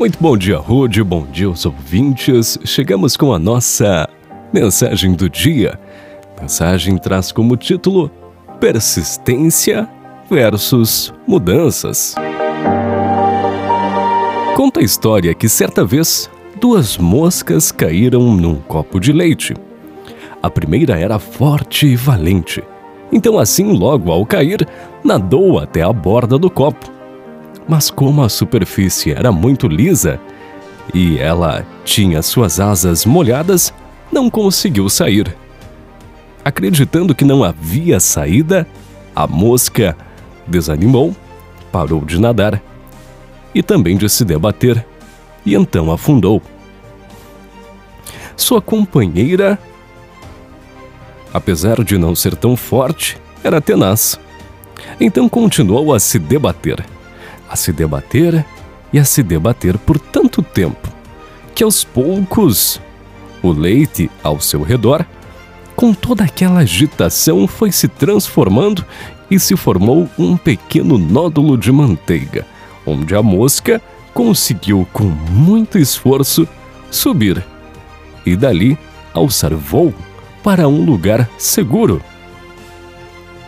Muito bom dia, Rude, bom dia aos ouvintes. Chegamos com a nossa mensagem do dia. Mensagem traz como título Persistência versus Mudanças. Conta a história que certa vez duas moscas caíram num copo de leite. A primeira era forte e valente. Então, assim, logo ao cair, nadou até a borda do copo mas como a superfície era muito lisa e ela tinha suas asas molhadas, não conseguiu sair. Acreditando que não havia saída, a mosca desanimou, parou de nadar e também de se debater, e então afundou. Sua companheira, apesar de não ser tão forte, era tenaz. Então continuou a se debater a se debater e a se debater por tanto tempo que aos poucos o leite ao seu redor, com toda aquela agitação, foi se transformando e se formou um pequeno nódulo de manteiga, onde a mosca conseguiu, com muito esforço, subir e dali alçar voo para um lugar seguro.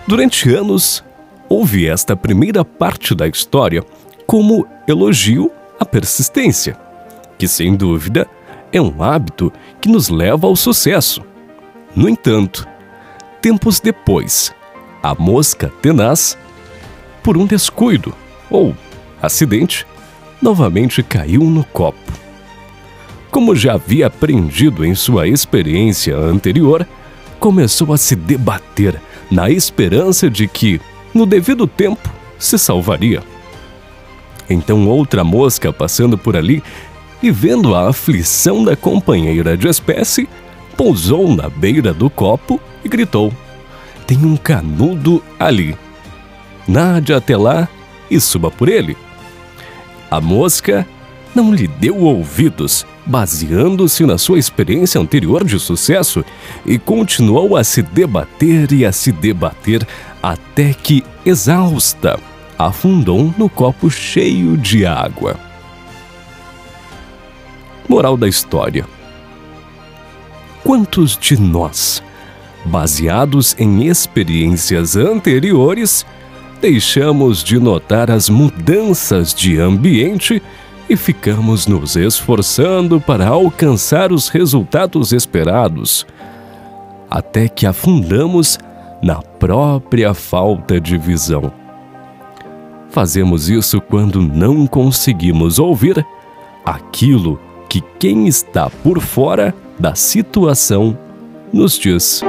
Durante anos, houve esta primeira parte da história como elogio à persistência, que sem dúvida é um hábito que nos leva ao sucesso. No entanto, tempos depois, a mosca tenaz, por um descuido ou acidente, novamente caiu no copo. Como já havia aprendido em sua experiência anterior, começou a se debater na esperança de que, no devido tempo, se salvaria. Então outra mosca passando por ali e vendo a aflição da companheira de espécie, pousou na beira do copo e gritou: Tem um canudo ali. Nade até lá e suba por ele. A mosca não lhe deu ouvidos, baseando-se na sua experiência anterior de sucesso, e continuou a se debater e a se debater até que, exausta, afundou no copo cheio de água. Moral da história: Quantos de nós, baseados em experiências anteriores, deixamos de notar as mudanças de ambiente e ficamos nos esforçando para alcançar os resultados esperados, até que afundamos na própria falta de visão. Fazemos isso quando não conseguimos ouvir aquilo que quem está por fora da situação nos diz.